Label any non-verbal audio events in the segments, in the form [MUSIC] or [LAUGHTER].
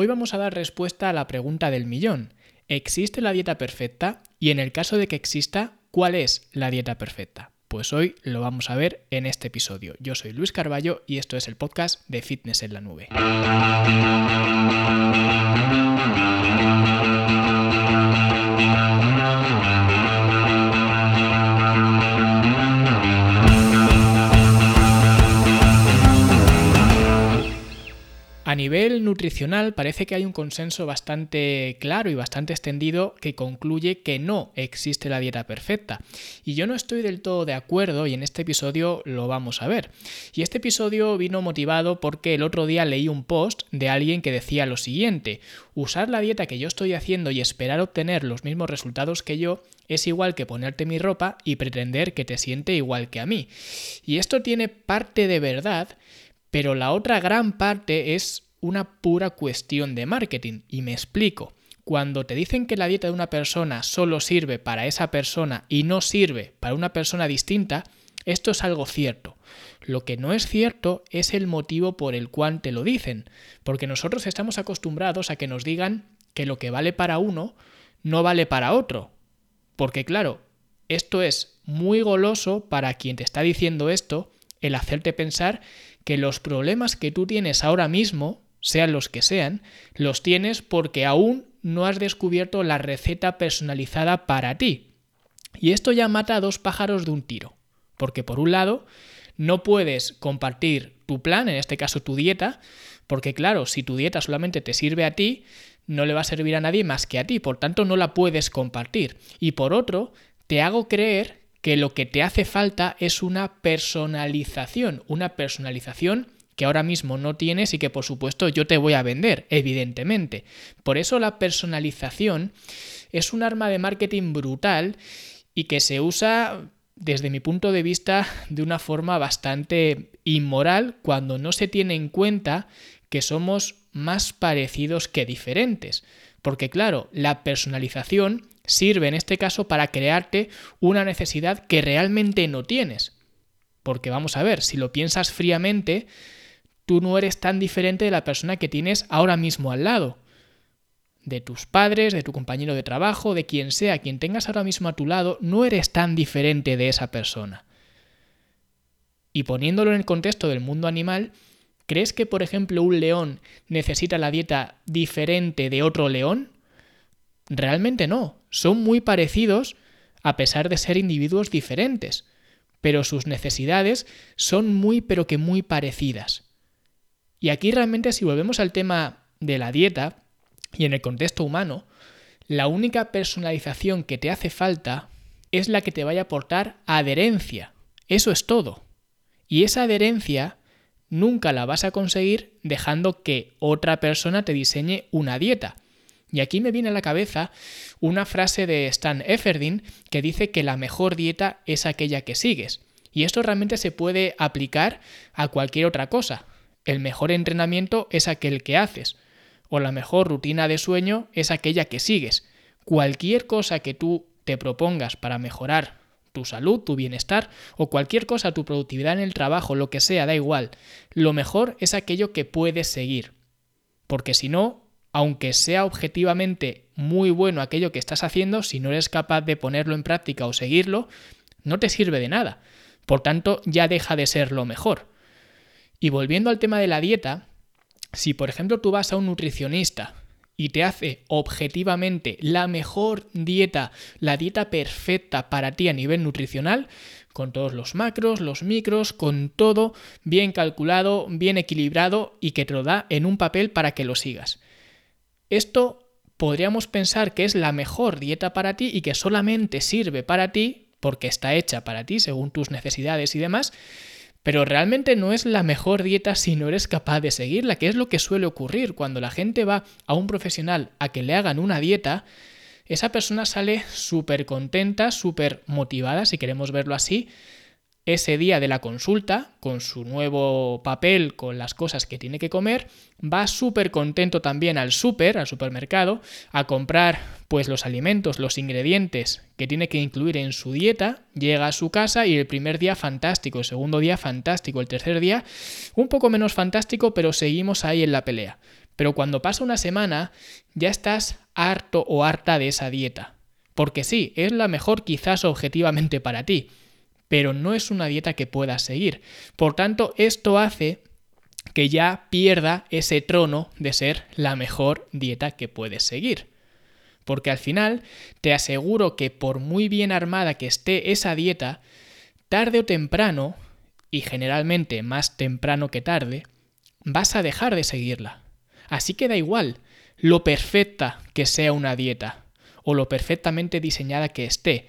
Hoy vamos a dar respuesta a la pregunta del millón. ¿Existe la dieta perfecta? Y en el caso de que exista, ¿cuál es la dieta perfecta? Pues hoy lo vamos a ver en este episodio. Yo soy Luis Carballo y esto es el podcast de Fitness en la Nube. Nivel nutricional parece que hay un consenso bastante claro y bastante extendido que concluye que no existe la dieta perfecta. Y yo no estoy del todo de acuerdo y en este episodio lo vamos a ver. Y este episodio vino motivado porque el otro día leí un post de alguien que decía lo siguiente, usar la dieta que yo estoy haciendo y esperar obtener los mismos resultados que yo es igual que ponerte mi ropa y pretender que te siente igual que a mí. Y esto tiene parte de verdad, pero la otra gran parte es una pura cuestión de marketing. Y me explico. Cuando te dicen que la dieta de una persona solo sirve para esa persona y no sirve para una persona distinta, esto es algo cierto. Lo que no es cierto es el motivo por el cual te lo dicen, porque nosotros estamos acostumbrados a que nos digan que lo que vale para uno no vale para otro. Porque claro, esto es muy goloso para quien te está diciendo esto, el hacerte pensar que los problemas que tú tienes ahora mismo sean los que sean, los tienes porque aún no has descubierto la receta personalizada para ti. Y esto ya mata a dos pájaros de un tiro. Porque por un lado, no puedes compartir tu plan, en este caso tu dieta, porque claro, si tu dieta solamente te sirve a ti, no le va a servir a nadie más que a ti, por tanto no la puedes compartir. Y por otro, te hago creer que lo que te hace falta es una personalización, una personalización que ahora mismo no tienes y que por supuesto yo te voy a vender, evidentemente. Por eso la personalización es un arma de marketing brutal y que se usa desde mi punto de vista de una forma bastante inmoral cuando no se tiene en cuenta que somos más parecidos que diferentes. Porque claro, la personalización sirve en este caso para crearte una necesidad que realmente no tienes. Porque vamos a ver, si lo piensas fríamente, tú no eres tan diferente de la persona que tienes ahora mismo al lado. De tus padres, de tu compañero de trabajo, de quien sea, quien tengas ahora mismo a tu lado, no eres tan diferente de esa persona. Y poniéndolo en el contexto del mundo animal, ¿crees que, por ejemplo, un león necesita la dieta diferente de otro león? Realmente no. Son muy parecidos a pesar de ser individuos diferentes. Pero sus necesidades son muy pero que muy parecidas. Y aquí realmente si volvemos al tema de la dieta y en el contexto humano, la única personalización que te hace falta es la que te vaya a aportar adherencia. Eso es todo. Y esa adherencia nunca la vas a conseguir dejando que otra persona te diseñe una dieta. Y aquí me viene a la cabeza una frase de Stan Efferdin que dice que la mejor dieta es aquella que sigues. Y esto realmente se puede aplicar a cualquier otra cosa. El mejor entrenamiento es aquel que haces, o la mejor rutina de sueño es aquella que sigues. Cualquier cosa que tú te propongas para mejorar tu salud, tu bienestar o cualquier cosa, tu productividad en el trabajo, lo que sea, da igual. Lo mejor es aquello que puedes seguir. Porque si no, aunque sea objetivamente muy bueno aquello que estás haciendo, si no eres capaz de ponerlo en práctica o seguirlo, no te sirve de nada. Por tanto, ya deja de ser lo mejor. Y volviendo al tema de la dieta, si por ejemplo tú vas a un nutricionista y te hace objetivamente la mejor dieta, la dieta perfecta para ti a nivel nutricional, con todos los macros, los micros, con todo bien calculado, bien equilibrado y que te lo da en un papel para que lo sigas. Esto podríamos pensar que es la mejor dieta para ti y que solamente sirve para ti porque está hecha para ti según tus necesidades y demás, pero realmente no es la mejor dieta si no eres capaz de seguirla, que es lo que suele ocurrir cuando la gente va a un profesional a que le hagan una dieta. Esa persona sale súper contenta, súper motivada, si queremos verlo así, ese día de la consulta, con su nuevo papel, con las cosas que tiene que comer, va súper contento también al súper, al supermercado, a comprar pues los alimentos, los ingredientes que tiene que incluir en su dieta, llega a su casa y el primer día fantástico, el segundo día fantástico, el tercer día un poco menos fantástico, pero seguimos ahí en la pelea. Pero cuando pasa una semana ya estás harto o harta de esa dieta. Porque sí, es la mejor quizás objetivamente para ti, pero no es una dieta que puedas seguir. Por tanto, esto hace que ya pierda ese trono de ser la mejor dieta que puedes seguir. Porque al final te aseguro que por muy bien armada que esté esa dieta, tarde o temprano, y generalmente más temprano que tarde, vas a dejar de seguirla. Así que da igual lo perfecta que sea una dieta o lo perfectamente diseñada que esté,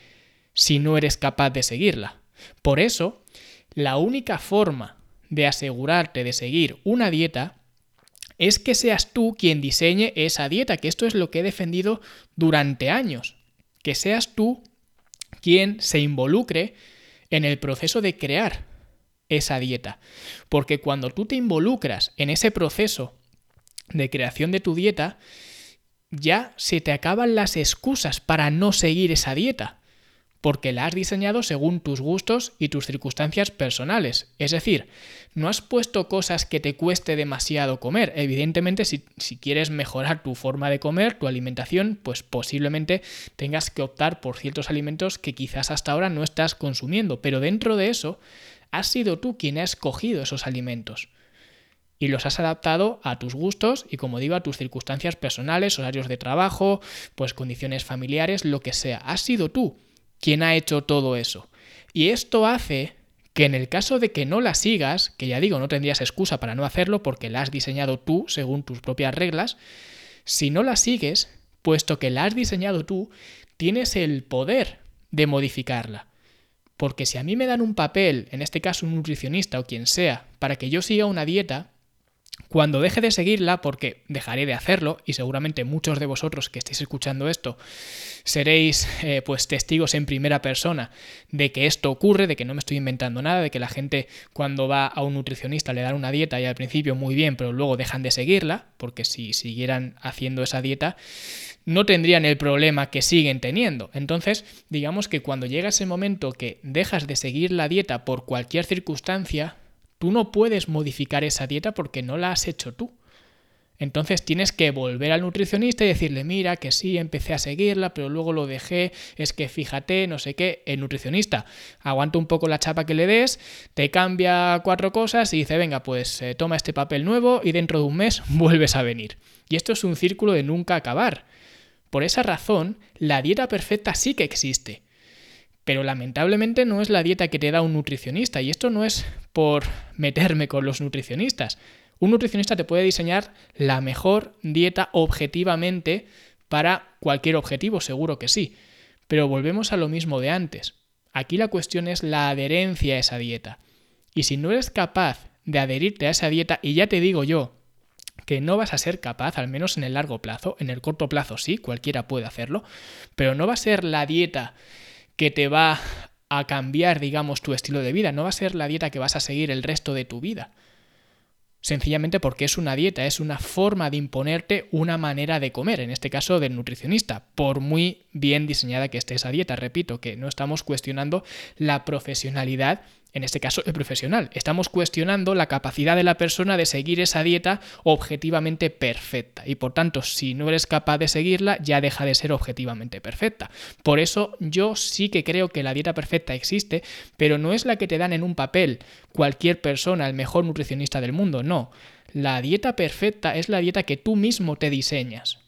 si no eres capaz de seguirla. Por eso, la única forma de asegurarte de seguir una dieta es que seas tú quien diseñe esa dieta, que esto es lo que he defendido durante años, que seas tú quien se involucre en el proceso de crear esa dieta. Porque cuando tú te involucras en ese proceso de creación de tu dieta, ya se te acaban las excusas para no seguir esa dieta porque la has diseñado según tus gustos y tus circunstancias personales. Es decir, no has puesto cosas que te cueste demasiado comer. Evidentemente, si, quieres mejorar tu forma de comer, tu alimentación, pues posiblemente tengas que optar por ciertos alimentos que quizás hasta ahora no estás consumiendo. Pero dentro de eso, has sido tú quien ha escogido esos alimentos y los has adaptado a tus gustos y, como digo, a tus circunstancias personales, horarios de trabajo, pues condiciones familiares, lo que sea. Has sido tú quien ha hecho todo eso. Y esto hace que en el caso de que no la sigas, que ya digo, no tendrías excusa para no hacerlo porque la has diseñado tú según tus propias reglas, si no la sigues, puesto que la has diseñado tú, tienes el poder de modificarla. Porque si a mí me dan un papel, en este caso un nutricionista o quien sea, para que yo siga una dieta, cuando deje de seguirla, porque dejaré de hacerlo, y seguramente muchos de vosotros que estéis escuchando esto seréis eh, pues testigos en primera persona de que esto ocurre, de que no me estoy inventando nada, de que la gente cuando va a un nutricionista le dan una dieta y al principio muy bien, pero luego dejan de seguirla, porque si siguieran haciendo esa dieta, no tendrían el problema que siguen teniendo. Entonces, digamos que cuando llega ese momento que dejas de seguir la dieta por cualquier circunstancia, Tú no puedes modificar esa dieta porque no la has hecho tú. Entonces tienes que volver al nutricionista y decirle, mira, que sí, empecé a seguirla, pero luego lo dejé, es que fíjate, no sé qué, el nutricionista aguanta un poco la chapa que le des, te cambia cuatro cosas y dice, venga, pues eh, toma este papel nuevo y dentro de un mes [LAUGHS] vuelves a venir. Y esto es un círculo de nunca acabar. Por esa razón, la dieta perfecta sí que existe. Pero lamentablemente no es la dieta que te da un nutricionista. Y esto no es por meterme con los nutricionistas. Un nutricionista te puede diseñar la mejor dieta objetivamente para cualquier objetivo, seguro que sí. Pero volvemos a lo mismo de antes. Aquí la cuestión es la adherencia a esa dieta. Y si no eres capaz de adherirte a esa dieta, y ya te digo yo que no vas a ser capaz, al menos en el largo plazo, en el corto plazo sí, cualquiera puede hacerlo, pero no va a ser la dieta que te va a cambiar, digamos, tu estilo de vida. No va a ser la dieta que vas a seguir el resto de tu vida. Sencillamente porque es una dieta, es una forma de imponerte una manera de comer, en este caso del nutricionista, por muy bien diseñada que esté esa dieta. Repito que no estamos cuestionando la profesionalidad en este caso el profesional. Estamos cuestionando la capacidad de la persona de seguir esa dieta objetivamente perfecta y por tanto si no eres capaz de seguirla ya deja de ser objetivamente perfecta. Por eso yo sí que creo que la dieta perfecta existe, pero no es la que te dan en un papel cualquier persona, el mejor nutricionista del mundo, no. La dieta perfecta es la dieta que tú mismo te diseñas.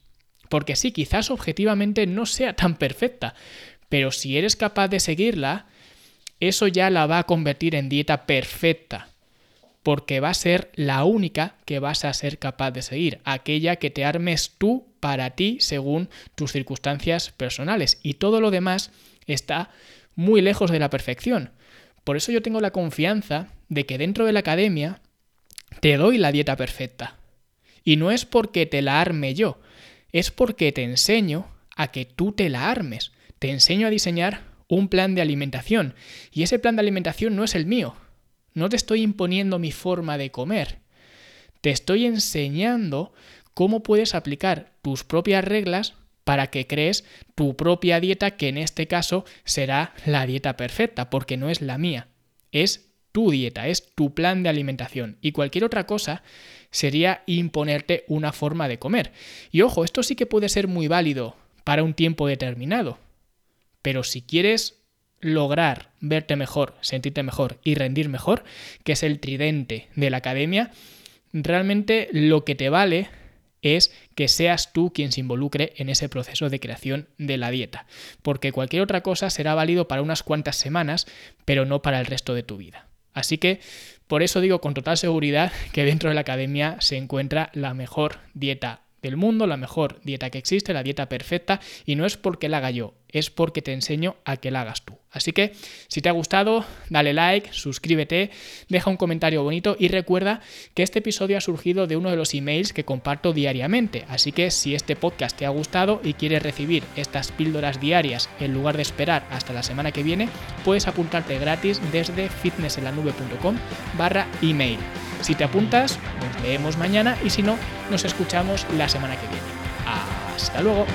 Porque sí, quizás objetivamente no sea tan perfecta, pero si eres capaz de seguirla, eso ya la va a convertir en dieta perfecta, porque va a ser la única que vas a ser capaz de seguir, aquella que te armes tú para ti según tus circunstancias personales. Y todo lo demás está muy lejos de la perfección. Por eso yo tengo la confianza de que dentro de la academia te doy la dieta perfecta. Y no es porque te la arme yo, es porque te enseño a que tú te la armes. Te enseño a diseñar un plan de alimentación. Y ese plan de alimentación no es el mío. No te estoy imponiendo mi forma de comer. Te estoy enseñando cómo puedes aplicar tus propias reglas para que crees tu propia dieta, que en este caso será la dieta perfecta, porque no es la mía, es tu dieta, es tu plan de alimentación. Y cualquier otra cosa sería imponerte una forma de comer. Y ojo, esto sí que puede ser muy válido para un tiempo determinado. Pero si quieres lograr verte mejor, sentirte mejor y rendir mejor, que es el tridente de la academia, realmente lo que te vale es que seas tú quien se involucre en ese proceso de creación de la dieta, porque cualquier otra cosa será válido para unas cuantas semanas, pero no para el resto de tu vida. Así que por eso digo con total seguridad que dentro de la academia se encuentra la mejor dieta del mundo, la mejor dieta que existe, la dieta perfecta, y no es porque la haga yo, es porque te enseño a que la hagas tú. Así que si te ha gustado, dale like, suscríbete, deja un comentario bonito y recuerda que este episodio ha surgido de uno de los emails que comparto diariamente. Así que si este podcast te ha gustado y quieres recibir estas píldoras diarias en lugar de esperar hasta la semana que viene, puedes apuntarte gratis desde fitnesselanube.com barra email. Si te apuntas, nos leemos mañana y si no, nos escuchamos la semana que viene. Hasta luego.